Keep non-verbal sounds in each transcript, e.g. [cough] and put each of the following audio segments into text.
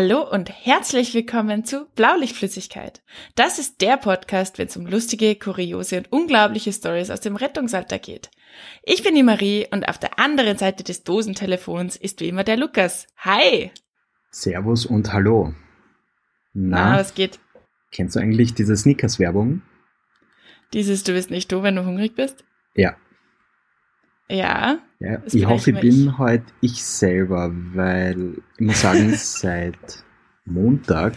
Hallo und herzlich willkommen zu Blaulichtflüssigkeit. Das ist der Podcast, wenn es um lustige, kuriose und unglaubliche Stories aus dem Rettungsalter geht. Ich bin die Marie und auf der anderen Seite des Dosentelefons ist wie immer der Lukas. Hi! Servus und Hallo. Na, Na was geht? Kennst du eigentlich diese Snickers-Werbung? Dieses Du bist nicht du, wenn du hungrig bist? Ja. Ja. ja ich hoffe, ich bin heute ich selber, weil ich muss sagen, [laughs] seit Montag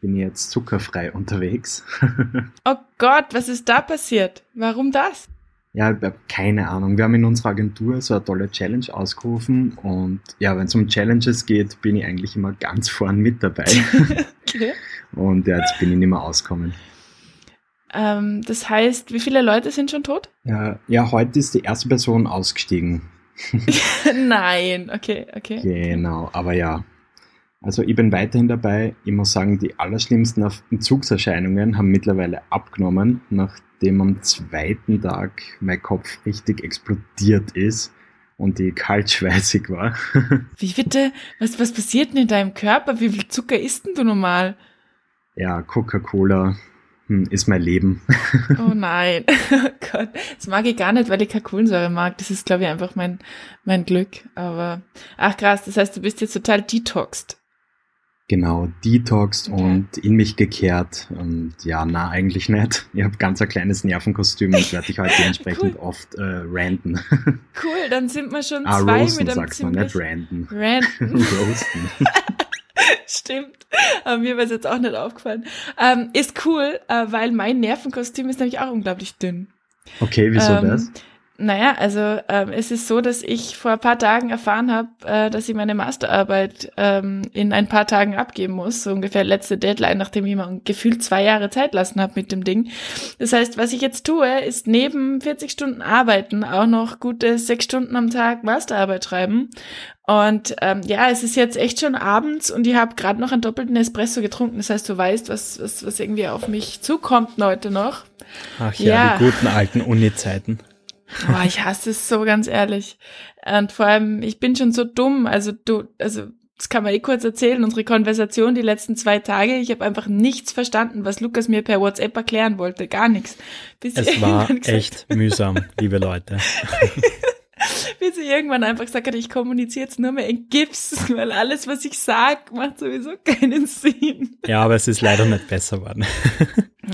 bin ich jetzt zuckerfrei unterwegs. [laughs] oh Gott, was ist da passiert? Warum das? Ja, ich habe keine Ahnung. Wir haben in unserer Agentur so eine tolle Challenge ausgerufen und ja, wenn es um Challenges geht, bin ich eigentlich immer ganz vorn mit dabei. [laughs] okay. Und ja, jetzt bin ich nicht mehr auskommen. Ähm, das heißt, wie viele Leute sind schon tot? Ja, ja, heute ist die erste Person ausgestiegen. [laughs] Nein, okay, okay. Genau, aber ja. Also ich bin weiterhin dabei. Ich muss sagen, die allerschlimmsten Entzugserscheinungen haben mittlerweile abgenommen, nachdem am zweiten Tag mein Kopf richtig explodiert ist und ich kaltschweißig war. [laughs] Wie bitte? Was, was passiert denn in deinem Körper? Wie viel Zucker isst denn du normal? Ja, Coca-Cola, ist mein Leben. [laughs] Oh nein, [laughs] oh Gott, das mag ich gar nicht, weil ich keine Kohlensäure mag. Das ist, glaube ich, einfach mein, mein Glück. Aber, ach krass, das heißt, du bist jetzt total detoxed. Genau, detoxed okay. und in mich gekehrt. Und ja, na, eigentlich nicht. Ich habe ganz ein kleines Nervenkostüm und werde ich heute entsprechend [laughs] cool. oft äh, ranten. Cool, dann sind wir schon ah, zwei roasten, mit einem sagt man, nicht ranten. Ranten. roasten. [laughs] Stimmt. Aber mir wäre es jetzt auch nicht aufgefallen. Ähm, ist cool, äh, weil mein Nervenkostüm ist nämlich auch unglaublich dünn. Okay, wieso ähm, das? Naja, also ähm, es ist so, dass ich vor ein paar Tagen erfahren habe, äh, dass ich meine Masterarbeit ähm, in ein paar Tagen abgeben muss, so ungefähr letzte Deadline, nachdem ich mir gefühlt zwei Jahre Zeit lassen habe mit dem Ding. Das heißt, was ich jetzt tue, ist neben 40 Stunden arbeiten auch noch gute sechs Stunden am Tag Masterarbeit schreiben. Und ähm, ja, es ist jetzt echt schon abends und ich habe gerade noch einen doppelten Espresso getrunken. Das heißt, du weißt, was, was, was irgendwie auf mich zukommt heute noch. Ach ja, ja. die guten alten Uni-Zeiten. Boah, ich hasse es so ganz ehrlich. Und vor allem, ich bin schon so dumm. Also du, also das kann man eh kurz erzählen, unsere Konversation die letzten zwei Tage. Ich habe einfach nichts verstanden, was Lukas mir per WhatsApp erklären wollte. Gar nichts. Bis es war echt [laughs] mühsam, liebe Leute. [laughs] Bis ich irgendwann einfach gesagt hat, ich kommuniziere jetzt nur mehr in Gips, [laughs] weil alles, was ich sag, macht sowieso keinen Sinn. Ja, aber es ist leider nicht besser geworden.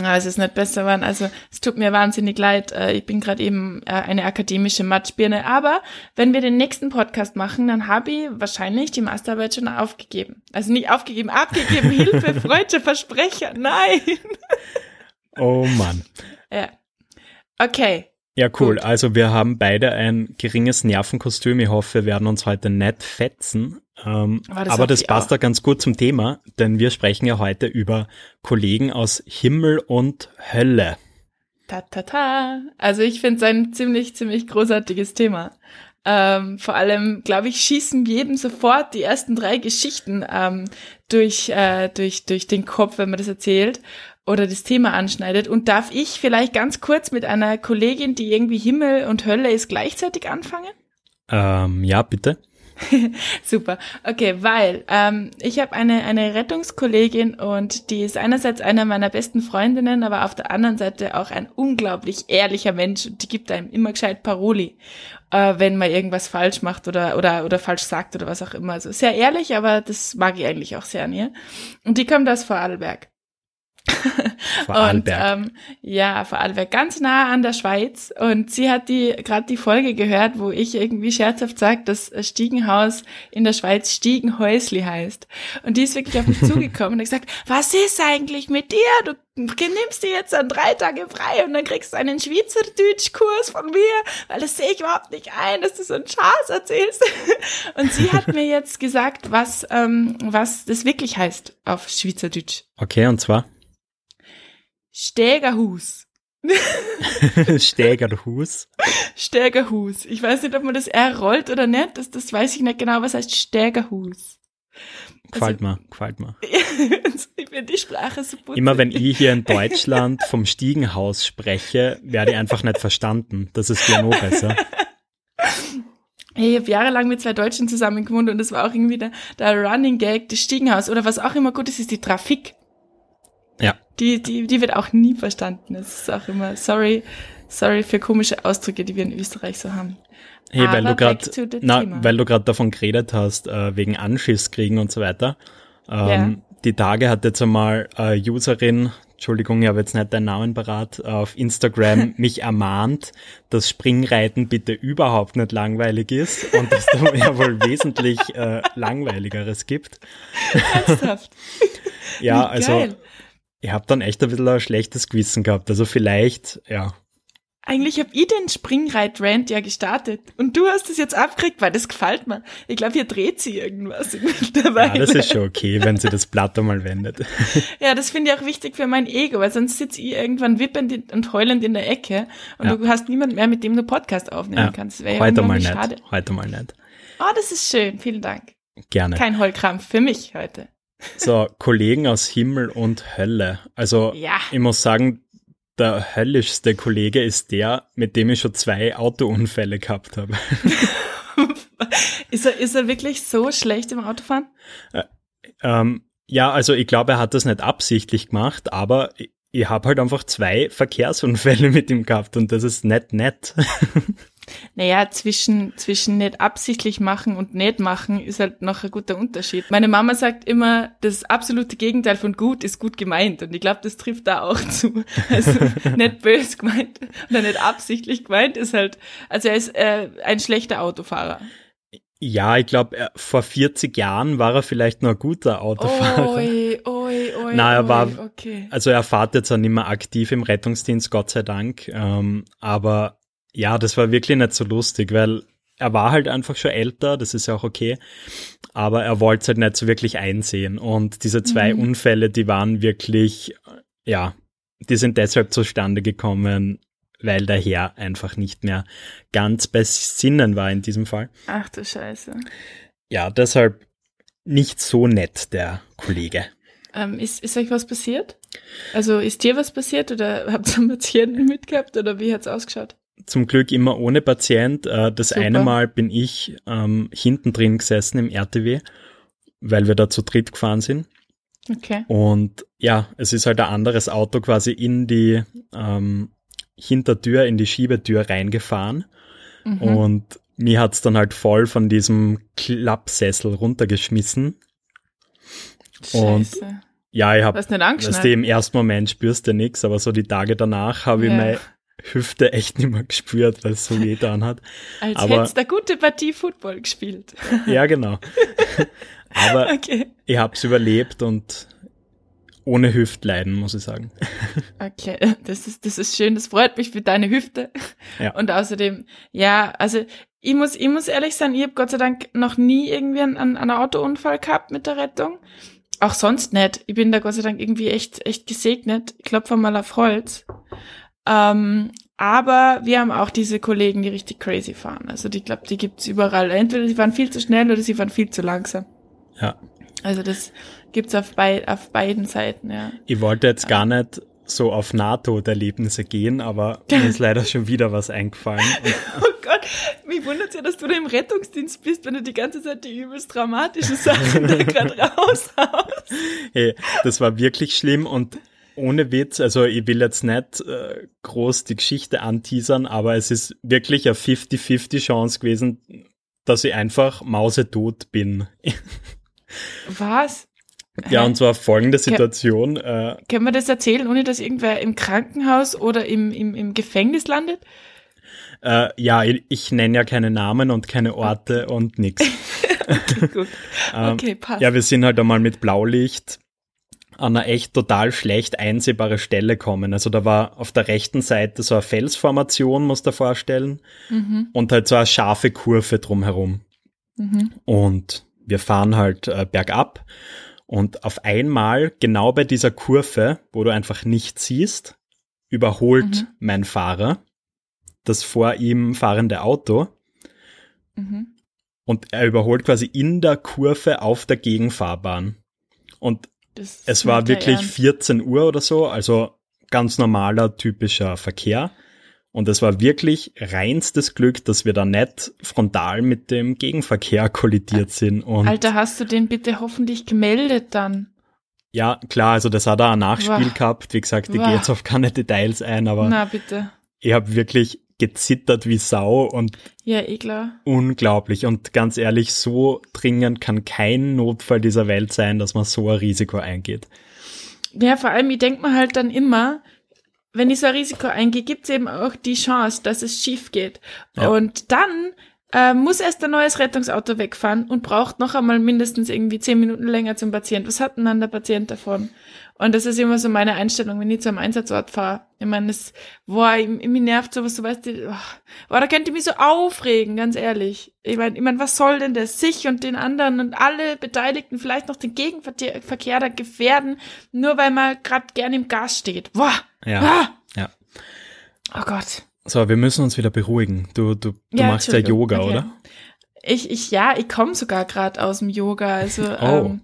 Ja, es ist nicht besser geworden. Also es tut mir wahnsinnig leid. Äh, ich bin gerade eben äh, eine akademische Matschbirne. Aber wenn wir den nächsten Podcast machen, dann habe ich wahrscheinlich die Masterarbeit schon aufgegeben. Also nicht aufgegeben, abgegeben. [laughs] Hilfe, freudsche Versprecher. Nein. Oh Mann. Ja. Okay. Ja, cool. Gut. Also wir haben beide ein geringes Nervenkostüm. Ich hoffe, wir werden uns heute nicht fetzen. Ähm, das aber das passt da ganz gut zum Thema, denn wir sprechen ja heute über Kollegen aus Himmel und Hölle. Ta ta ta. Also ich finde es ein ziemlich, ziemlich großartiges Thema. Ähm, vor allem, glaube ich, schießen jedem sofort die ersten drei Geschichten ähm, durch, äh, durch, durch den Kopf, wenn man das erzählt oder das Thema anschneidet. Und darf ich vielleicht ganz kurz mit einer Kollegin, die irgendwie Himmel und Hölle ist, gleichzeitig anfangen? Ähm, ja, bitte. [laughs] Super. Okay, weil ähm, ich habe eine, eine Rettungskollegin und die ist einerseits einer meiner besten Freundinnen, aber auf der anderen Seite auch ein unglaublich ehrlicher Mensch und die gibt einem immer gescheit Paroli, äh, wenn man irgendwas falsch macht oder, oder, oder falsch sagt oder was auch immer. Also sehr ehrlich, aber das mag ich eigentlich auch sehr an ihr. Und die kommt aus Vorarlberg. Vorarlberg. Und, ähm, ja, Vorarlberg, ganz nah an der Schweiz. Und sie hat die gerade die Folge gehört, wo ich irgendwie scherzhaft sage, dass Stiegenhaus in der Schweiz Stiegenhäusli heißt. Und die ist wirklich auf mich [laughs] zugekommen und hat gesagt, was ist eigentlich mit dir? Du nimmst dir jetzt dann drei Tage frei und dann kriegst du einen Schweizerdeutsch-Kurs von mir, weil das sehe ich überhaupt nicht ein, dass du so einen Schatz erzählst. [laughs] Und sie hat mir jetzt gesagt, was, ähm, was das wirklich heißt auf Schweizerdeutsch. Okay, und zwar? Stägerhus. [laughs] Stägerhus? Stägerhus. Ich weiß nicht, ob man das R rollt oder nicht. Das, das weiß ich nicht genau. Was heißt Stägerhus? Gefällt also, mir, gefällt mir. [laughs] ich finde die Sprache so putzig. Immer wenn ich hier in Deutschland vom Stiegenhaus spreche, werde ich einfach nicht verstanden. Das ist ja noch besser. ich habe jahrelang mit zwei Deutschen zusammen gewohnt und das war auch irgendwie der, der Running Gag, das Stiegenhaus oder was auch immer gut ist, ist die Trafik. Die, die, die wird auch nie verstanden. Es ist auch immer, sorry, sorry für komische Ausdrücke, die wir in Österreich so haben. Hey, weil du gerade, weil du gerade davon geredet hast, äh, wegen Anschisskriegen und so weiter. Ähm, ja. Die Tage hat jetzt einmal äh, Userin, Entschuldigung, ich habe jetzt nicht deinen Namen parat, auf Instagram [laughs] mich ermahnt, dass Springreiten bitte überhaupt nicht langweilig ist und dass da ja wohl [laughs] wesentlich äh, langweiligeres gibt. Ernsthaft? [laughs] ja, also ich habe dann echt ein bisschen ein schlechtes Gewissen gehabt. Also vielleicht, ja, eigentlich habe ich den Springreit-Rant ja gestartet und du hast es jetzt abgekriegt, weil das gefällt mir. Ich glaube, hier dreht sie irgendwas dabei. Ja, das ist schon okay, wenn sie das Blatt einmal wendet. [laughs] ja, das finde ich auch wichtig für mein Ego, weil sonst sitze ich irgendwann wippend und heulend in der Ecke und ja. du hast niemand mehr, mit dem du Podcast aufnehmen ja. kannst. Das Heute ja mal nicht. Schade. Heute mal nicht. Oh, das ist schön. Vielen Dank. Gerne. Kein Heulkrampf für mich heute. So, Kollegen aus Himmel und Hölle. Also, ja. ich muss sagen, der höllischste Kollege ist der, mit dem ich schon zwei Autounfälle gehabt habe. [laughs] ist, er, ist er wirklich so schlecht im Autofahren? Äh, ähm, ja, also ich glaube, er hat das nicht absichtlich gemacht, aber ich, ich habe halt einfach zwei Verkehrsunfälle [laughs] mit ihm gehabt und das ist nicht nett. [laughs] Naja, zwischen, zwischen nicht absichtlich machen und nicht machen ist halt noch ein guter Unterschied. Meine Mama sagt immer, das absolute Gegenteil von gut ist gut gemeint. Und ich glaube, das trifft da auch [laughs] zu. Also nicht bös gemeint oder nicht absichtlich gemeint ist halt, also er ist äh, ein schlechter Autofahrer. Ja, ich glaube, vor 40 Jahren war er vielleicht noch ein guter Autofahrer. Oi, oi, oi, Na, er war, okay. also er fährt jetzt auch nicht mehr aktiv im Rettungsdienst, Gott sei Dank. Ähm, aber ja, das war wirklich nicht so lustig, weil er war halt einfach schon älter, das ist ja auch okay, aber er wollte es halt nicht so wirklich einsehen. Und diese zwei mhm. Unfälle, die waren wirklich, ja, die sind deshalb zustande gekommen, weil der Herr einfach nicht mehr ganz bei Sinnen war in diesem Fall. Ach du Scheiße. Ja, deshalb nicht so nett, der Kollege. Ähm, ist, ist euch was passiert? Also ist dir was passiert oder [laughs] habt ihr einen Patienten mitgehabt oder wie hat's ausgeschaut? Zum Glück immer ohne Patient. Äh, das Super. eine Mal bin ich ähm, hinten drin gesessen im RTW, weil wir da zu dritt gefahren sind. Okay. Und ja, es ist halt ein anderes Auto quasi in die ähm, Hintertür, in die Schiebetür reingefahren. Mhm. Und mir hat's dann halt voll von diesem Klappsessel runtergeschmissen. Scheiße. Und ja, ich habe, weißt du, im ersten Moment spürst du nichts, aber so die Tage danach habe ja. ich mein Hüfte echt nicht mehr gespürt, weil es so weh getan hat. [laughs] Als Aber, hättest du eine gute Partie Football gespielt. [laughs] ja, genau. [laughs] Aber okay. ich habe es überlebt und ohne Hüftleiden, muss ich sagen. Okay, das ist, das ist schön, das freut mich für deine Hüfte. Ja. Und außerdem, ja, also ich muss, ich muss ehrlich sein, ich habe Gott sei Dank noch nie irgendwie einen, einen Autounfall gehabt mit der Rettung. Auch sonst nicht. Ich bin da Gott sei Dank irgendwie echt, echt gesegnet. Ich klopfe mal auf Holz. Ähm, aber wir haben auch diese Kollegen, die richtig crazy fahren. Also die glaube, die gibt's überall. Entweder sie fahren viel zu schnell oder sie fahren viel zu langsam. Ja. Also das gibt's auf, bei, auf beiden Seiten, ja. Ich wollte jetzt gar nicht so auf NATO-Erlebnisse gehen, aber [laughs] mir ist leider schon wieder was eingefallen. [laughs] oh Gott, mich wundert ja, dass du da im Rettungsdienst bist, wenn du die ganze Zeit die übelst dramatischen Sachen da [laughs] gerade raushaust. Hey, das war wirklich schlimm und ohne Witz, also ich will jetzt nicht äh, groß die Geschichte anteasern, aber es ist wirklich eine 50-50 Chance gewesen, dass ich einfach mausetot bin. [laughs] Was? Ja, und zwar folgende Situation. Äh, Können wir das erzählen, ohne dass irgendwer im Krankenhaus oder im, im, im Gefängnis landet? Äh, ja, ich, ich nenne ja keine Namen und keine Orte und nix. [laughs] okay, gut. [laughs] Ähm, okay, passt. Ja, wir sind halt einmal mit Blaulicht an eine echt total schlecht einsehbare Stelle kommen. Also da war auf der rechten Seite so eine Felsformation, muss du dir vorstellen, mhm. und halt so eine scharfe Kurve drumherum. Mhm. Und wir fahren halt äh, bergab und auf einmal, genau bei dieser Kurve, wo du einfach nichts siehst, überholt mhm. mein Fahrer das vor ihm fahrende Auto. Mhm. Und er überholt quasi in der Kurve auf der Gegenfahrbahn. Und das es war wirklich 14 Uhr oder so, also ganz normaler, typischer Verkehr. Und es war wirklich reinstes Glück, dass wir da nicht frontal mit dem Gegenverkehr kollidiert sind. Und Alter, hast du den bitte hoffentlich gemeldet dann? Ja, klar, also das hat auch ein Nachspiel wow. gehabt. Wie gesagt, ich gehe jetzt auf keine Details ein, aber Na, bitte. ich habe wirklich gezittert wie Sau und ja, eh klar. unglaublich. Und ganz ehrlich, so dringend kann kein Notfall dieser Welt sein, dass man so ein Risiko eingeht. Ja, vor allem, ich denke mir halt dann immer, wenn ich so ein Risiko eingehe, gibt es eben auch die Chance, dass es schief geht. Ja. Und dann äh, muss erst ein neues Rettungsauto wegfahren und braucht noch einmal mindestens irgendwie zehn Minuten länger zum Patient. Was hat denn dann der Patient davon? Und das ist immer so meine Einstellung, wenn ich zu einem Einsatzort fahre. Ich meine, das, boah, ich, mich nervt sowas, du weißt, oh, boah, da könnte ich mich so aufregen, ganz ehrlich. Ich meine, ich mein, was soll denn das? Sich und den anderen und alle Beteiligten vielleicht noch den Gegenverkehr da gefährden, nur weil man gerade gern im Gas steht. Boah! Ja. Ah! Ja. Oh Gott. So, wir müssen uns wieder beruhigen. Du, du, du ja, machst ja Yoga, okay. oder? Ich, ich, ja, ich komme sogar gerade aus dem Yoga. Also, oh. ähm,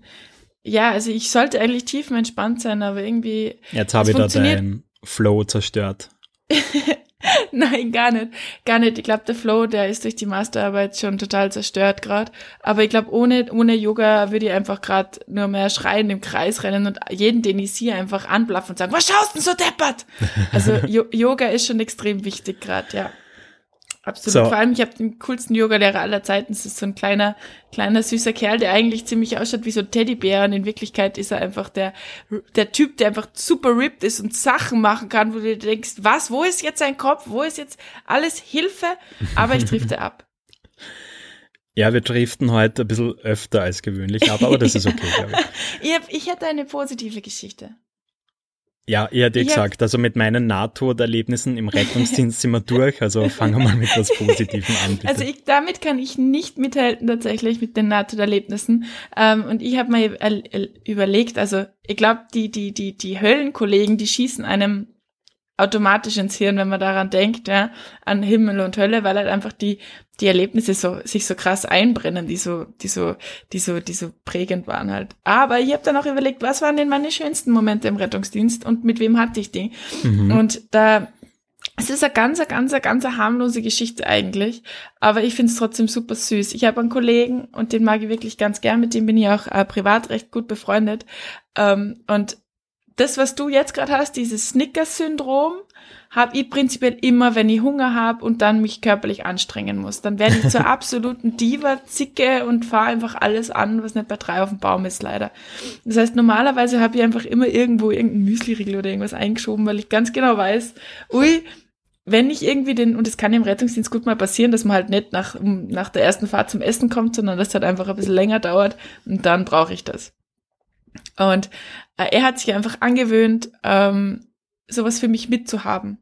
ja, also ich sollte eigentlich tiefenentspannt sein, aber irgendwie. Jetzt habe ich da deinen Flow zerstört. [laughs] Nein, gar nicht. Gar nicht. Ich glaube, der Flow, der ist durch die Masterarbeit schon total zerstört gerade. Aber ich glaube, ohne, ohne Yoga würde ich einfach gerade nur mehr schreien im Kreis rennen und jeden, den ich sehe, einfach anblaffen und sagen, was schaust denn so deppert? [laughs] Also Yoga ist schon extrem wichtig gerade, ja. Absolut. So. Vor allem, ich habe den coolsten Yogalehrer aller Zeiten. Das ist so ein kleiner, kleiner süßer Kerl, der eigentlich ziemlich ausschaut wie so ein Teddybär. Und in Wirklichkeit ist er einfach der, der Typ, der einfach super ripped ist und Sachen machen kann, wo du denkst, was, wo ist jetzt sein Kopf? Wo ist jetzt alles Hilfe? Aber ich drifte ab. [laughs] Ja, wir driften heute ein bisschen öfter als gewöhnlich ab, aber das ist okay, glaube ich. [laughs] ich, hab, ich hätte eine positive Geschichte. Ja, ich hätte gesagt, also mit meinen Nahtoderlebnissen im Rettungsdienst sind wir durch, also [laughs] fangen wir mal mit was Positivem an. Bitte. Also ich, damit kann ich nicht mithalten tatsächlich mit den Nahtoderlebnissen. Ähm, und ich habe mir überlegt, also ich glaube, die, die, die, die Höllenkollegen, die schießen einem automatisch ins Hirn, wenn man daran denkt, ja, an Himmel und Hölle, weil halt einfach die, die Erlebnisse so, sich so krass einbrennen, die so, die so, die so, die so prägend waren halt. Aber ich habe dann auch überlegt, was waren denn meine schönsten Momente im Rettungsdienst und mit wem hatte ich die? Mhm. Und da, es ist eine ganz, ganz, ganz harmlose Geschichte eigentlich, aber ich finde es trotzdem super süß. Ich habe einen Kollegen und den mag ich wirklich ganz gern, mit dem bin ich auch äh, privat recht gut befreundet. Ähm, und das, was du jetzt gerade hast, dieses Snickers-Syndrom, habe ich prinzipiell immer, wenn ich Hunger habe und dann mich körperlich anstrengen muss. Dann werde ich zur [laughs] absoluten Diva-Zicke und fahre einfach alles an, was nicht bei drei auf dem Baum ist, leider. Das heißt, normalerweise habe ich einfach immer irgendwo irgendein Müsli-Riegel oder irgendwas eingeschoben, weil ich ganz genau weiß, ui, wenn ich irgendwie den, und es kann im Rettungsdienst gut mal passieren, dass man halt nicht nach, nach der ersten Fahrt zum Essen kommt, sondern dass halt einfach ein bisschen länger dauert und dann brauche ich das. Und äh, er hat sich einfach angewöhnt, ähm, sowas für mich mitzuhaben.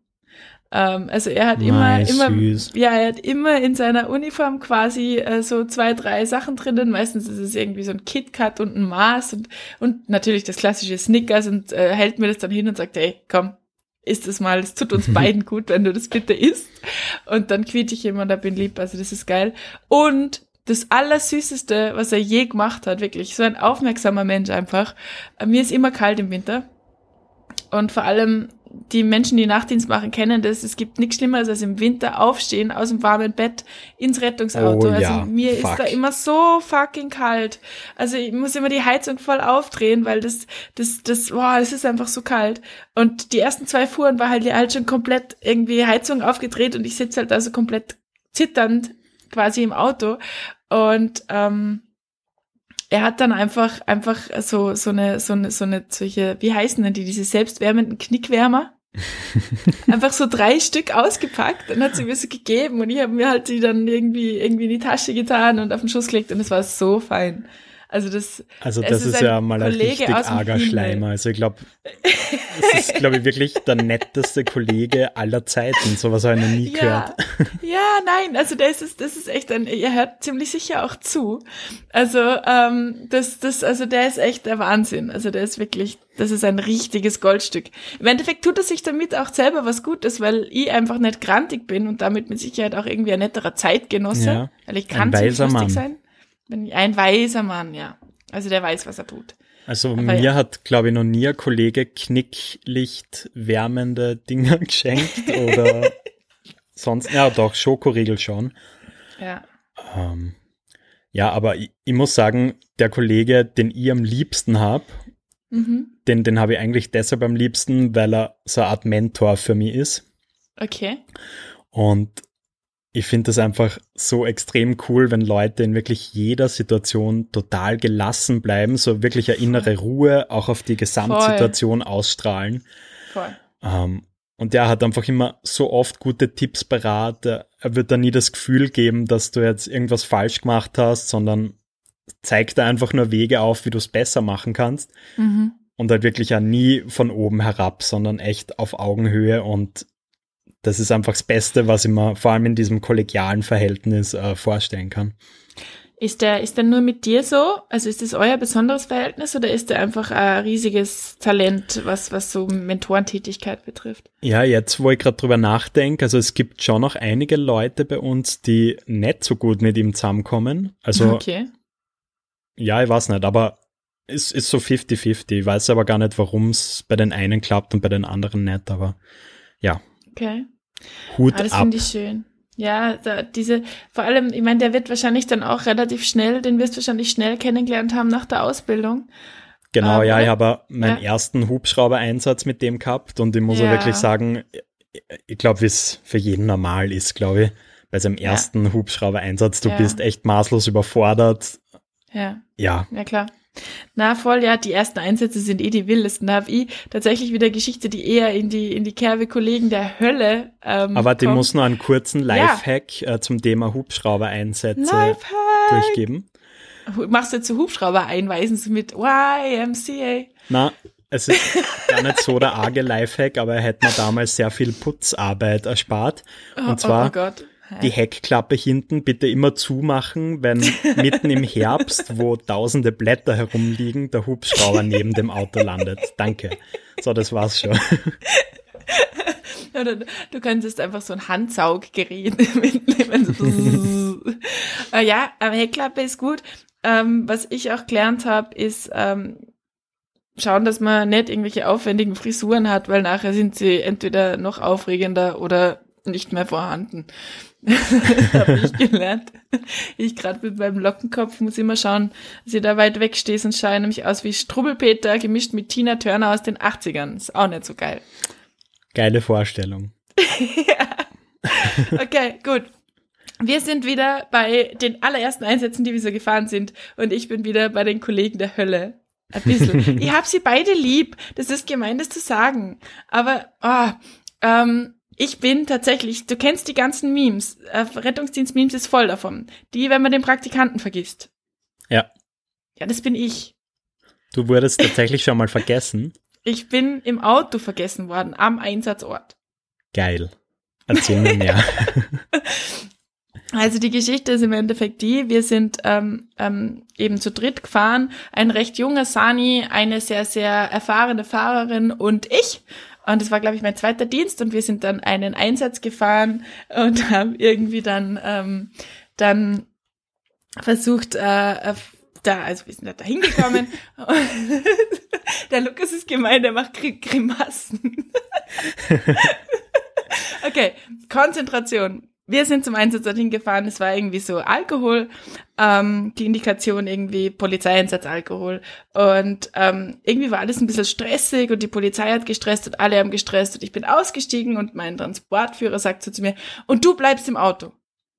Ähm, also er hat nice, immer, immer, süß. ja, er hat immer in seiner Uniform quasi äh, so zwei, drei Sachen drinnen. Meistens ist es irgendwie so ein KitKat und ein Maß und, und natürlich das klassische Snickers und äh, hält mir das dann hin und sagt, hey, komm, isst es mal, es tut uns [laughs] beiden gut, wenn du das bitte isst. Und dann quiete ich immer und da bin lieb, also das ist geil. Und das Allersüßeste, was er je gemacht hat, wirklich. So ein aufmerksamer Mensch einfach. Mir ist immer kalt im Winter. Und vor allem die Menschen, die Nachtdienst machen, kennen das. Es gibt nichts Schlimmeres als im Winter aufstehen aus dem warmen Bett ins Rettungsauto. Oh, also ja. mir Fuck. ist da immer so fucking kalt. Also ich muss immer die Heizung voll aufdrehen, weil das, das, das, boah, es ist einfach so kalt. Und die ersten zwei Fuhren war halt halt schon komplett irgendwie Heizung aufgedreht und ich sitze halt also komplett zitternd quasi im Auto und ähm, er hat dann einfach einfach so so eine so eine so eine solche wie heißen denn die diese selbstwärmenden Knickwärmer [laughs] einfach so drei Stück ausgepackt und hat sie mir so gegeben und ich habe mir halt die dann irgendwie irgendwie in die Tasche getan und auf den Schuss gelegt und es war so fein. Also das, also das ist, ist ja mal ein Kollege richtig arger Schleimer. Also ich glaube, das ist, glaube ich, wirklich der netteste Kollege aller Zeiten. Sowas habe ich noch nie ja, gehört. Ja, nein, also das ist, das ist echt ein, er hört ziemlich sicher auch zu. Also, ähm, das, das, also der ist echt der Wahnsinn. Also der ist wirklich, das ist ein richtiges Goldstück. Im Endeffekt tut er sich damit auch selber was Gutes, weil ich einfach nicht grantig bin und damit mit Sicherheit auch irgendwie ein netterer Zeitgenosse. Ja, weil ich kann ziemlich lustig Mann. sein. Bin ein weiser Mann, ja. Also der weiß, was er tut. Also Aber mir ja. hat, glaube ich, noch nie ein Kollege Knicklicht wärmende Dinger [laughs] geschenkt oder [laughs] sonst, ja doch, Schokoriegel schon. Ja. Ähm, ja, aber ich, ich, muss sagen, der Kollege, den ich am liebsten habe, mhm. den, den habe ich eigentlich deshalb am liebsten, weil er so eine Art Mentor für mich ist. Okay. Und ich finde das einfach so extrem cool, wenn Leute in wirklich jeder Situation total gelassen bleiben, so wirklich eine innere Ruhe auch auf die Gesamtsituation Voll. ausstrahlen. Voll. Ähm, und der hat einfach immer so oft gute Tipps parat. Er wird da nie das Gefühl geben, dass du jetzt irgendwas falsch gemacht hast, sondern zeigt da einfach nur Wege auf, wie du es besser machen kannst. Mhm. Und halt wirklich ja nie von oben herab, sondern echt auf Augenhöhe und das ist einfach das Beste, was ich mir vor allem in diesem kollegialen Verhältnis äh, vorstellen kann. Ist der, ist der nur mit dir so? Also ist das euer besonderes Verhältnis oder ist der einfach ein riesiges Talent, was, was so Mentorentätigkeit betrifft? Ja, jetzt, wo ich gerade drüber nachdenke, also es gibt schon noch einige Leute bei uns, die nicht so gut mit ihm zusammenkommen. Also, okay. ja, ich weiß nicht, aber es ist so 50-50. Ich weiß aber gar nicht, warum es bei den einen klappt und bei den anderen nicht, aber ja. Okay. Hut ah, das finde ich schön. Ja, da, diese, vor allem, ich meine, der wird wahrscheinlich dann auch relativ schnell, den wirst du wahrscheinlich schnell kennengelernt haben nach der Ausbildung. Genau, ähm, ja, ich habe meinen ja. ersten Hubschrauber-Einsatz mit dem gehabt und ich muss ja. wirklich sagen, ich glaube, wie es für jeden normal ist, glaube ich, bei seinem ersten ja. Hubschrauber-Einsatz, du bist echt maßlos überfordert. Ja. Ja. Ja, klar. Na voll, ja, die ersten Einsätze sind eh die wildesten. Da habe ich tatsächlich wieder Geschichte, die eher in die, in die Kerbe Kollegen der Hölle. Ähm, Aber die muss nur einen kurzen Lifehack ja. äh, zum Thema Hubschrauber-Einsätze durchgeben. Machst du zu Hubschrauber einweisen so mit YMCA? Na, es ist gar nicht so der arge Lifehack, aber er hätte mir damals sehr viel Putzarbeit erspart. [laughs] Oh, Und zwar oh, oh Gott die Heckklappe hinten bitte immer zumachen, wenn [laughs] mitten im Herbst, wo tausende Blätter herumliegen, der Hubschrauber neben dem Auto landet. Danke. So, das war's schon. Oder du könntest einfach so ein Handsauggerät [laughs] mitnehmen. äh, ja, aber Heckklappe ist gut. Ähm, was ich auch gelernt habe, ist ähm, schauen, dass man nicht irgendwelche aufwendigen Frisuren hat, weil nachher sind sie entweder noch aufregender oder nicht mehr vorhanden. [laughs] habe ich gelernt. Ich gerade mit meinem Lockenkopf muss immer schauen, dass ich da weit weg stehe, sonst schaue ich nämlich aus wie Strubbelpeter gemischt mit Tina Turner aus den 80ern. Ist auch nicht so geil. Geile Vorstellung. [laughs] ja. Okay, gut. Wir sind wieder bei den allerersten Einsätzen, die wir so gefahren sind. Und ich bin wieder bei den Kollegen der Hölle. Ein bisschen. [laughs] ich habe sie beide lieb. Das ist gemein, das zu sagen. Aber, oh, ähm, ich bin tatsächlich, du kennst die ganzen Memes. Äh, Rettungsdienst-Memes ist voll davon. Die, wenn man den Praktikanten vergisst. Ja. Ja, das bin ich. Du wurdest tatsächlich schon mal vergessen. Ich bin im Auto vergessen worden, am Einsatzort. Geil. Erzähl mir mehr. [laughs] Also die Geschichte ist im Endeffekt die, wir sind ähm, ähm, eben zu dritt gefahren, ein recht junger Sani, eine sehr, sehr erfahrene Fahrerin und ich. Und das war, glaube ich, mein zweiter Dienst und wir sind dann einen Einsatz gefahren und [laughs] haben irgendwie dann, ähm, dann versucht, äh, da, also wir sind da hingekommen. [laughs] der Lukas ist gemein, der macht Grimassen. [laughs] okay, Konzentration wir sind zum Einsatz dorthin gefahren, es war irgendwie so Alkohol, ähm, die Indikation irgendwie Polizeieinsatz Alkohol. Und ähm, irgendwie war alles ein bisschen stressig und die Polizei hat gestresst und alle haben gestresst und ich bin ausgestiegen und mein Transportführer sagt so zu mir, und du bleibst im Auto.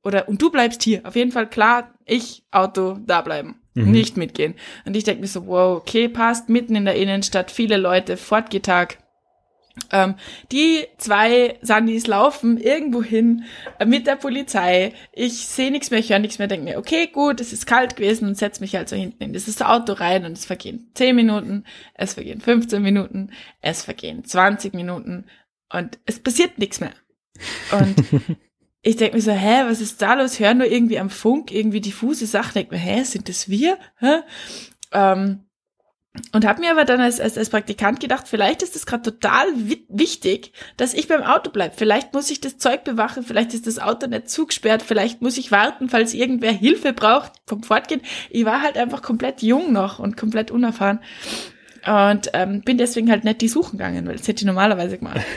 Oder und du bleibst hier. Auf jeden Fall klar, ich, Auto, da bleiben. Mhm. Nicht mitgehen. Und ich denke mir so, wow, okay, passt, mitten in der Innenstadt, viele Leute, Fortgetag ähm, die zwei Sandys laufen irgendwo hin äh, mit der Polizei. Ich sehe nichts mehr, ich höre nichts mehr, denke mir, okay, gut, es ist kalt gewesen und setze mich halt so hinten in dieses Auto rein und es vergehen 10 Minuten, es vergehen 15 Minuten, es vergehen 20 Minuten und es passiert nichts mehr. Und [laughs] ich denke mir so, hä, was ist da los? Hör nur irgendwie am Funk irgendwie diffuse Sachen. Denke mir, hä, sind das wir? Hä? Ähm, und habe mir aber dann als, als, als Praktikant gedacht, vielleicht ist es gerade total wichtig, dass ich beim Auto bleib. Vielleicht muss ich das Zeug bewachen, vielleicht ist das Auto nicht zugesperrt, vielleicht muss ich warten, falls irgendwer Hilfe braucht vom Fortgehen. Ich war halt einfach komplett jung noch und komplett unerfahren. Und ähm, bin deswegen halt nicht die suchen gegangen, weil das hätte ich normalerweise gemacht. [laughs]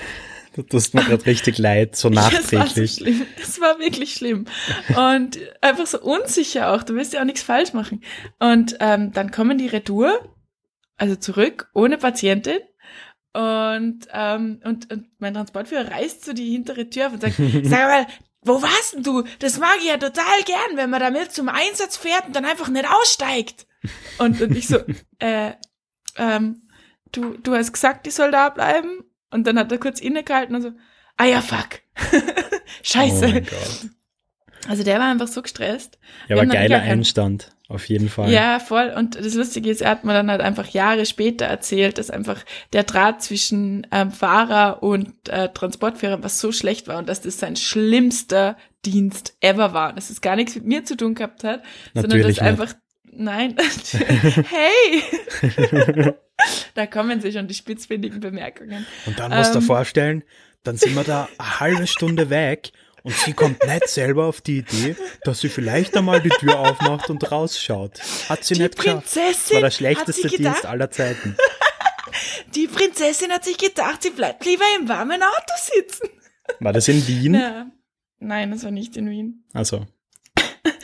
Du tust mir gerade richtig leid, so [laughs] nachträglich. Das war so war wirklich schlimm. Und einfach so unsicher auch. Du willst ja auch nichts falsch machen. Und ähm, dann kommen die Retour, also zurück, ohne Patientin. Und, ähm, und, und mein Transportführer reißt so die hintere Tür auf und sagt, [laughs] sag mal, wo warst denn du? Das mag ich ja total gern, wenn man damit zum Einsatz fährt und dann einfach nicht aussteigt. Und, und ich so, [laughs] äh, ähm, du, du hast gesagt, ich soll da bleiben. Und dann hat er kurz innegehalten und so, ah ja, fuck. [laughs] Scheiße. Oh. Also der war einfach so gestresst. Ja, aber geiler Einstand, auf jeden Fall. Ja, voll. Und das Lustige ist, er hat mir dann halt einfach Jahre später erzählt, dass einfach der Draht zwischen ähm, Fahrer und äh, Transportführer was so schlecht war und dass das sein schlimmster Dienst ever war. Dass es gar nichts mit mir zu tun gehabt hat, Natürlich sondern dass nicht. einfach Nein. [laughs] hey! [laughs] da kommen sich schon die spitzfindigen Bemerkungen. Und dann musst du ähm, dir vorstellen, dann sind wir da eine halbe Stunde weg und sie kommt nicht selber auf die Idee, dass sie vielleicht einmal die Tür aufmacht und rausschaut. Hat sie die nicht geschafft. Das war der schlechteste Dienst aller Zeiten. [laughs] Die Prinzessin hat sich gedacht, sie bleibt lieber im warmen Auto sitzen. War das in Wien? Ja. Nein, das war nicht in Wien. Also,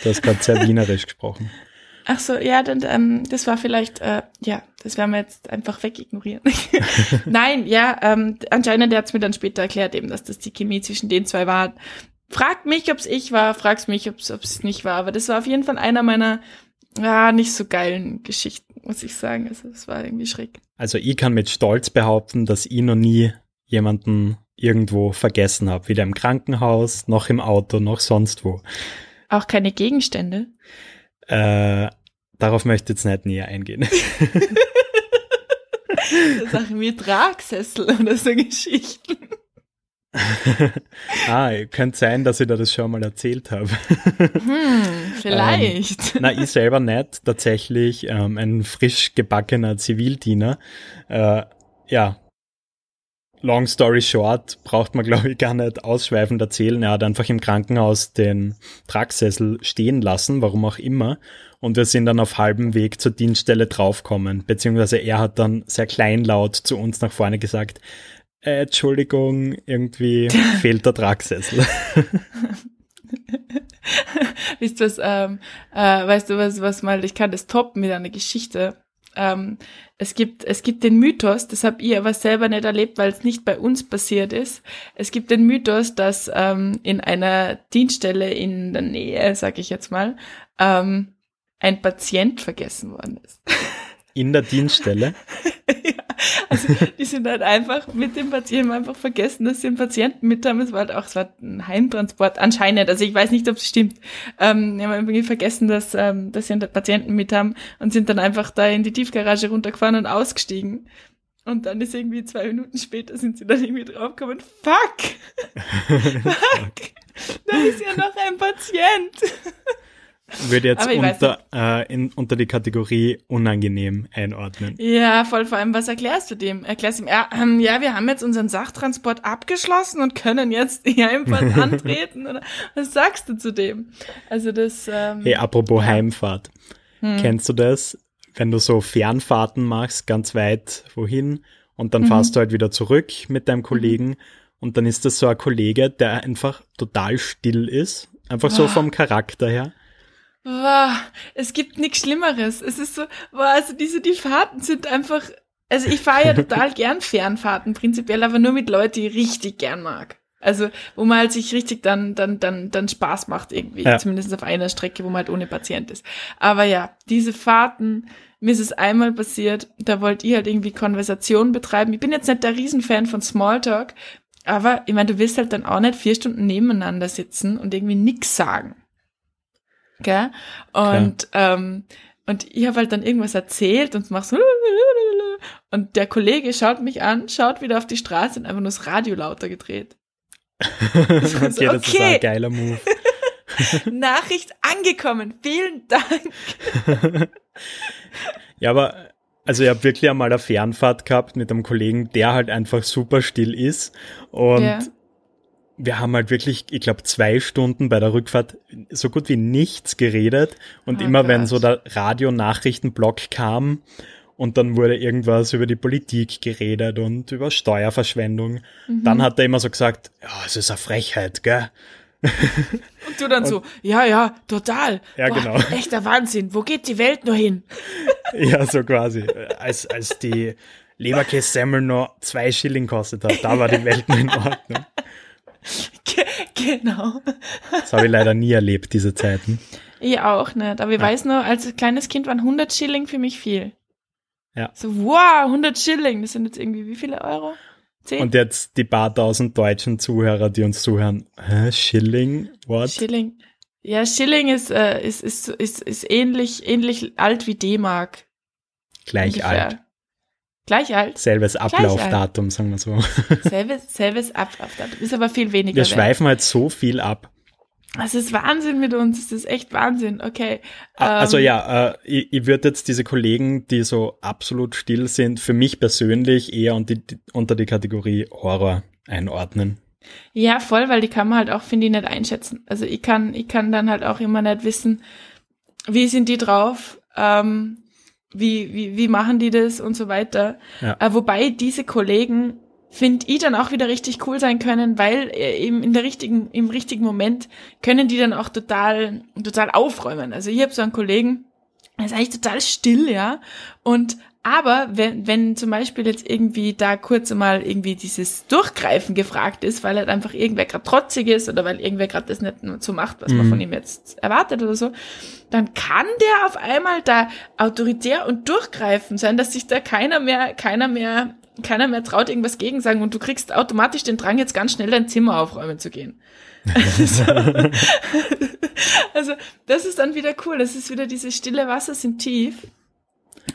du hast gerade sehr wienerisch gesprochen. Ach so, ja, dann ähm, das war vielleicht, äh, ja, das werden wir jetzt einfach wegignorieren. [laughs] Nein, ja, ähm, anscheinend hat es mir dann später erklärt, eben, dass das die Chemie zwischen den zwei war. Fragt mich, ob's ich war, fragst mich, ob's ob's nicht war. Aber das war auf jeden Fall einer meiner ja, nicht so geilen Geschichten, muss ich sagen. Also das war irgendwie schräg. Also ich kann mit Stolz behaupten, dass ich noch nie jemanden irgendwo vergessen habe. Weder im Krankenhaus, noch im Auto, noch sonst wo. Auch keine Gegenstände? Äh, Darauf möchte ich jetzt nicht näher eingehen. Sachen wie Tragsessel oder so Geschichten. [laughs] ah, könnte sein, dass ich da das schon mal erzählt habe. hm, [laughs] vielleicht. Ähm, na, ich selber nicht. Tatsächlich ähm, ein frisch gebackener Zivildiener. Äh, ja, long story short, braucht man, glaube ich, gar nicht ausschweifend erzählen. Er hat einfach im Krankenhaus den Tragsessel stehen lassen, warum auch immer und wir sind dann auf halbem Weg zur Dienststelle draufkommen, beziehungsweise er hat dann sehr kleinlaut zu uns nach vorne gesagt, äh, Entschuldigung, irgendwie [laughs] fehlt der Tragsessel. [laughs] Wisst was, ähm, äh, weißt du was, was mal, ich kann das toppen mit einer Geschichte. Ähm, es gibt, es gibt den Mythos, das habe ich aber selber nicht erlebt, weil es nicht bei uns passiert ist. Es gibt den Mythos, dass ähm, in einer Dienststelle in der Nähe, sag ich jetzt mal, ähm, ein Patient vergessen worden ist. In der Dienststelle? [laughs] [laughs] also die sind halt einfach mit dem Patienten einfach vergessen, dass sie einen Patienten mit haben. Es war halt auch, es war ein Heimtransport anscheinend. Also ich weiß nicht, ob es stimmt. Ähm, die haben irgendwie vergessen, dass, ähm, dass sie einen Patienten mit haben und sind dann einfach da in die Tiefgarage runtergefahren und ausgestiegen. Und dann ist irgendwie zwei Minuten später sind sie dann irgendwie draufgekommen, fuck! [laughs] fuck! Da ist ja noch ein Patient! [laughs] Würde jetzt unter, äh, in, unter die Kategorie unangenehm einordnen. Ja, voll. Vor allem, was erklärst du dem? Erklärst du ihm, ja, ähm, ja, wir haben jetzt unseren Sachtransport abgeschlossen und können jetzt die Heimfahrt [laughs] antreten. Oder was sagst du zu dem? Also das. Ähm, hey, apropos ja. Heimfahrt. Hm. Kennst du das, wenn du so Fernfahrten machst, ganz weit wohin und dann mhm. fahrst du halt wieder zurück mit deinem Kollegen mhm. und dann ist das so ein Kollege, der einfach total still ist, einfach so vom Charakter her Boah, es gibt nichts Schlimmeres. Es ist so, boah, also diese, die Fahrten sind einfach, also ich fahre ja total [laughs] gern Fernfahrten prinzipiell, aber nur mit Leuten, die ich richtig gern mag. Also, wo man halt sich richtig dann, dann, dann, dann Spaß macht irgendwie. Ja. Zumindest auf einer Strecke, wo man halt ohne Patient ist. Aber ja, diese Fahrten, mir ist es einmal passiert, da wollt ihr halt irgendwie Konversation betreiben. Ich bin jetzt nicht der Riesenfan von Smalltalk, aber ich meine, du willst halt dann auch nicht vier Stunden nebeneinander sitzen und irgendwie nix sagen. Gell? Und, ähm, und ich habe halt dann irgendwas erzählt und mach so [laughs] und der Kollege schaut mich an, schaut wieder auf die Straße und einfach nur das Radio lauter gedreht. [laughs] okay, so, okay, das ist ein geiler Move. [laughs] Nachricht angekommen. Vielen Dank. ja, aber also ich habe wirklich einmal eine Fernfahrt gehabt mit einem Kollegen, der halt einfach super still ist und ja wir haben halt wirklich, ich glaube, zwei Stunden bei der Rückfahrt so gut wie nichts geredet. Und oh immer Gott. wenn so der Radionachrichtenblock kam und dann wurde irgendwas über die Politik geredet und über Steuerverschwendung. Mhm. Dann hat er immer so gesagt, ja, es ist eine Frechheit, gell? Und du dann [laughs] und, so, ja, ja, total. Ja, Boah, genau. [laughs] Echter Wahnsinn, wo geht die Welt nur hin? [laughs] Ja, so quasi. Als, als die Leberkässemmel nur zwei Schilling kostet hat, da war die Welt nur in Ordnung. Ge genau. Das habe ich leider nie erlebt, diese Zeiten. Ich auch nicht, aber ich ja. weiß nur, als kleines Kind waren 100 Schilling für mich viel. Ja. So, wow, 100 Schilling, das sind jetzt irgendwie wie viele Euro? 10? Und jetzt die paar tausend deutschen Zuhörer, die uns zuhören. Hä, Schilling? What? Schilling. Ja, Schilling ist, äh, ist, ist, ist, ist ähnlich, ähnlich alt wie D-Mark. Gleich ungefähr. alt. Gleich alt? Selbes Ablaufdatum, sagen wir so. [laughs] Selbes, selbes Ablaufdatum. Ist aber viel weniger. Wir schweifen halt so viel ab. Es ist Wahnsinn mit uns, es ist echt Wahnsinn, okay. Also ähm, ja, äh, ich, ich würde jetzt diese Kollegen, die so absolut still sind, für mich persönlich eher unter die, unter die Kategorie Horror einordnen. Ja, voll, weil die kann man halt auch, finde ich, nicht einschätzen. Also ich kann, ich kann dann halt auch immer nicht wissen, wie sind die drauf, ähm, wie, wie, wie machen die das und so weiter. Ja. Äh, wobei diese Kollegen finde ich dann auch wieder richtig cool sein können, weil äh, eben in der richtigen, im richtigen Moment können die dann auch total, total aufräumen. Also ich habe so einen Kollegen, der ist eigentlich total still, ja. Und aber wenn, wenn zum Beispiel jetzt irgendwie da kurz mal irgendwie dieses Durchgreifen gefragt ist, weil halt einfach irgendwer gerade trotzig ist oder weil irgendwer gerade das nicht so macht, was mhm. man von ihm jetzt erwartet oder so, dann kann der auf einmal da autoritär und durchgreifen sein, dass sich da keiner mehr, keiner mehr keiner mehr traut irgendwas gegen sagen und du kriegst automatisch den Drang, jetzt ganz schnell dein Zimmer aufräumen zu gehen. Also, [laughs] [laughs] also, das ist dann wieder cool. Das ist wieder diese stille Wasser sind tief.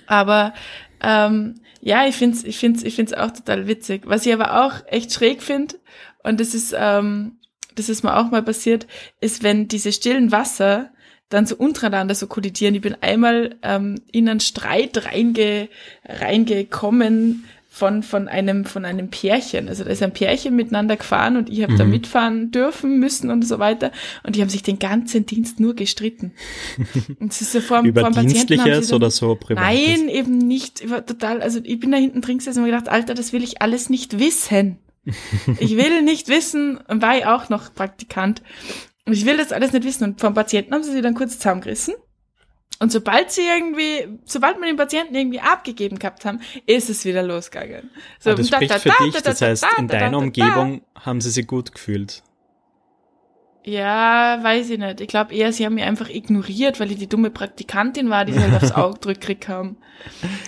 Aber ähm, ja, ich find's, ich find's, ich find's auch total witzig. Was ich aber auch echt schräg finde, und das ist, ähm, das ist mir auch mal passiert, ist, wenn diese stillen Wasser dann so untereinander so kollidieren. Ich bin einmal ähm, in einen Streit reinge, reingekommen, von, von einem, von einem Pärchen. Also da ist ein Pärchen miteinander gefahren und ich habe mhm. da mitfahren dürfen, müssen und so weiter. Und die haben sich den ganzen Dienst nur gestritten. [laughs] Und es ist so vor, Über vor Dienstliches dann, oder so privat? Nein, eben nicht. Ich war total, also ich bin da hinten drin gesessen und mir gedacht, Alter, das will ich alles nicht wissen. [laughs] ich will nicht wissen, und war ich auch noch Praktikant. Und ich will das alles nicht wissen. Und vom Patienten haben sie sich dann kurz zusammengerissen und sobald sie irgendwie, sobald wir den Patienten irgendwie abgegeben gehabt haben, ist es wieder losgegangen. So, das da, spricht da, für dich, das heißt, in deiner Umgebung haben sie sich gut gefühlt. Ja, weiß ich nicht. Ich glaube eher, sie haben mich einfach ignoriert, weil ich die dumme Praktikantin war, die sie halt aufs [laughs] Auge gekriegt haben.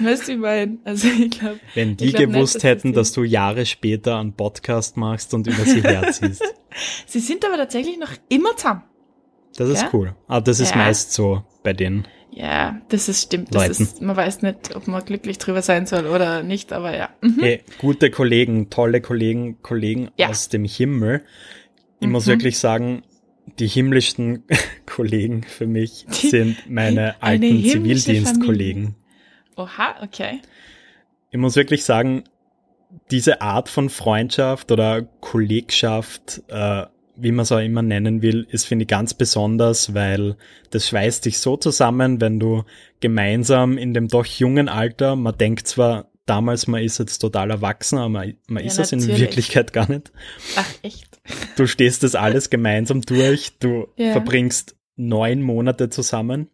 Weißt du, ich meine? Also ich glaube. Wenn die glaub gewusst nicht, dass hätten, das dass du Jahre später einen Podcast machst und über sie herziehst. [laughs] sie sind aber tatsächlich noch immer zusammen. Das ist ja? cool. Aber ah, das ist ja. meist so bei denen. Ja, das ist stimmt. Das ist, man weiß nicht, ob man glücklich drüber sein soll oder nicht, aber ja. Mhm. Hey, gute Kollegen, tolle Kollegen, Kollegen ja. aus dem Himmel. Ich mhm. muss wirklich sagen, die himmlischsten [laughs] Kollegen für mich die, sind meine alten Zivildienstkollegen. Oha, okay. Ich muss wirklich sagen, diese Art von Freundschaft oder Kollegschaft äh, wie man es auch immer nennen will, ist, finde ich, ganz besonders, weil das schweißt dich so zusammen, wenn du gemeinsam in dem doch jungen Alter, man denkt zwar damals, man ist jetzt total erwachsen, aber man, man ja, ist es in Wirklichkeit gar nicht. Ach, echt? Du stehst das alles gemeinsam durch, du ja. verbringst neun Monate zusammen.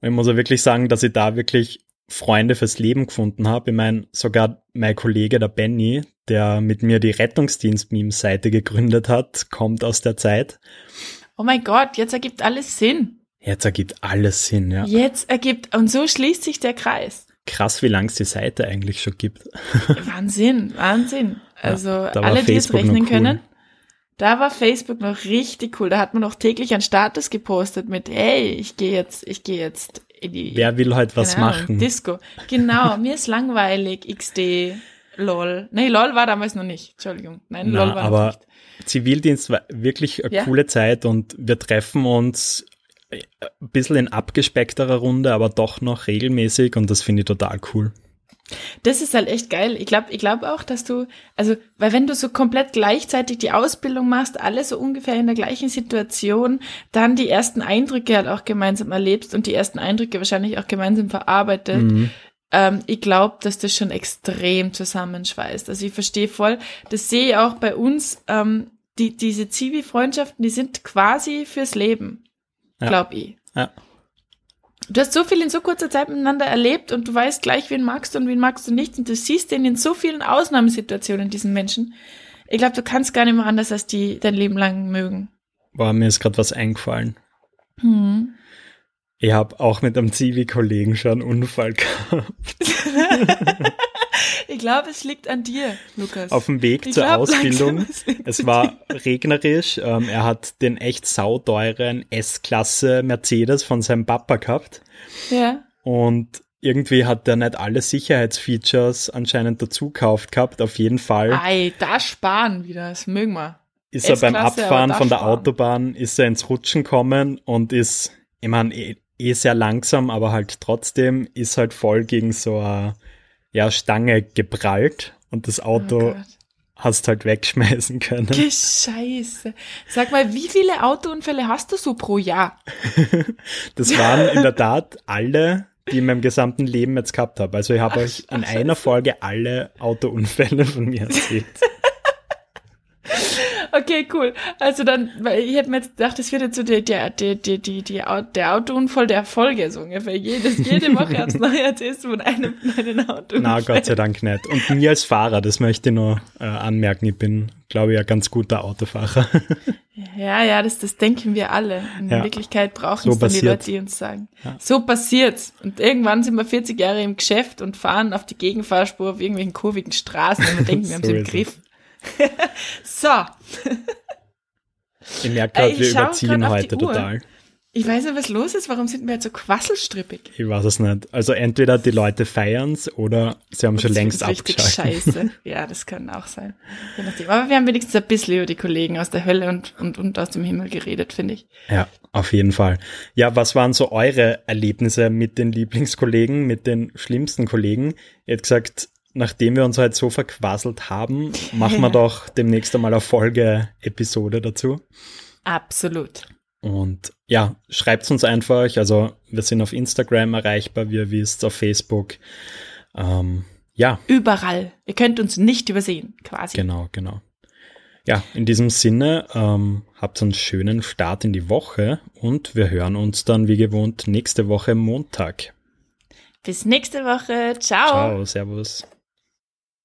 Und ich muss auch wirklich sagen, dass ich da wirklich Freunde fürs Leben gefunden habe. Ich meine, sogar mein Kollege, der Benny, der mit mir die Rettungsdienst-Meme-Seite gegründet hat, kommt aus der Zeit. Oh mein Gott, jetzt ergibt alles Sinn. Jetzt ergibt alles Sinn, ja. Jetzt ergibt, und so schließt sich der Kreis. Krass, wie lang es die Seite eigentlich schon gibt. Wahnsinn, Wahnsinn. [laughs] Also ja, alle, die es rechnen cool. können. Da war Facebook noch richtig cool. Da hat man noch täglich einen Status gepostet mit, hey, ich gehe jetzt, ich gehe jetzt die, Wer will heute was Ahnung, machen? Disco. Genau, [laughs] mir ist langweilig, XD, LOL. Nee, LOL war damals noch nicht. Entschuldigung. Nein, Na, LOL war aber nicht. Zivildienst war wirklich eine ja. coole Zeit und wir treffen uns ein bisschen in abgespeckterer Runde, aber doch noch regelmäßig und das finde ich total cool. Das ist halt echt geil. Ich glaube ich glaube auch, dass du, also, weil wenn du so komplett gleichzeitig die Ausbildung machst, alle so ungefähr in der gleichen Situation, dann die ersten Eindrücke halt auch gemeinsam erlebst und die ersten Eindrücke wahrscheinlich auch gemeinsam verarbeitet, mhm. ähm, ich glaube, dass das schon extrem zusammenschweißt. Also ich verstehe voll, das sehe ich auch bei uns, ähm, die, diese Zivi-Freundschaften, die sind quasi fürs Leben, Ja. glaube ich. Ja. Du hast so viel in so kurzer Zeit miteinander erlebt und du weißt gleich, wen magst du und wen magst du nicht. Und du siehst den in so vielen Ausnahmesituationen, diesen Menschen. Ich glaube, du kannst gar nicht mehr anders, als die dein Leben lang mögen. Boah, mir ist gerade was eingefallen. Hm. Ich habe auch mit einem Zivi-Kollegen schon einen Unfall [laughs] gehabt. [laughs] Ich glaube, es liegt an dir, Lukas. Auf dem Weg Ich zur glaub, Ausbildung. [laughs] es war regnerisch. Ähm, er hat den echt sauteuren S-Klasse Mercedes von seinem Papa gehabt. Ja. Und irgendwie hat er nicht alle Sicherheitsfeatures anscheinend dazu gekauft gehabt. Auf jeden Fall Ei, da sparen wieder, das mögen wir. ist er beim Abfahren von der sparen. Autobahn, ist er ins Rutschen gekommen und ist, ich meine, eh, eh sehr langsam, aber halt trotzdem ist halt voll gegen so eine ja, Stange geprallt und das Oh Auto Gott. hast halt wegschmeißen können. [laughs] Scheiße. Sag mal, wie viele Autounfälle hast du so pro Jahr? [laughs] Das waren in der Tat alle, die ich in meinem gesamten Leben jetzt gehabt habe. Also ich habe Ach, euch in ach, einer. Folge alle Autounfälle von mir erzählt. [laughs] Okay, cool. Also dann, weil ich hätte mir jetzt gedacht, das wird jetzt so der, der, der, der, die, die, der Autounfall der Folge, so ungefähr. Jedes, jede [laughs] Woche aufs Neue erzählst du von einem kleinen Autounfall. Na, Gott sei Dank nicht. Und mir als Fahrer, das möchte ich nur äh, anmerken, ich bin, glaube ich, ein ganz guter Autofahrer. [laughs] Ja, ja, das, das denken wir alle. In Ja. Wirklichkeit brauchen So es dann die. Leute, die uns sagen. Ja. So passiert's. Und irgendwann sind wir 40 Jahre im Geschäft und fahren auf die Gegenfahrspur auf irgendwelchen kurvigen Straßen und [laughs] wir denken, wir haben So sie im ist es. So, Ich merke Äh, gerade, ich wir überziehen heute total. ich weiß nicht, was los ist. Warum sind wir jetzt so quasselstrippig? Ich weiß es nicht. Also entweder die Leute feiern's oder sie haben schon Das längst ist richtig abgeschaltet. scheiße. [laughs] Ja, das kann auch sein. Aber wir haben wenigstens ein bisschen über die Kollegen aus der Hölle und, und, und aus dem Himmel geredet, finde ich. Ja, auf jeden Fall. Ja, was waren so eure Erlebnisse mit den Lieblingskollegen, mit den schlimmsten Kollegen? Ihr habt gesagt, nachdem wir uns halt so verquasselt haben, [laughs] machen wir doch demnächst einmal eine Folge-Episode dazu. Absolut. Und ja, schreibt uns einfach. Also wir sind auf Instagram erreichbar, wie ihr wisst, auf Facebook. Ähm, ja, Überall. Ihr könnt uns nicht übersehen, quasi. genau, genau. Ja, in diesem Sinne, ähm, habt einen schönen Start in die Woche und wir hören uns dann wie gewohnt nächste Woche Montag. Bis nächste Woche. Ciao. Ciao, Servus.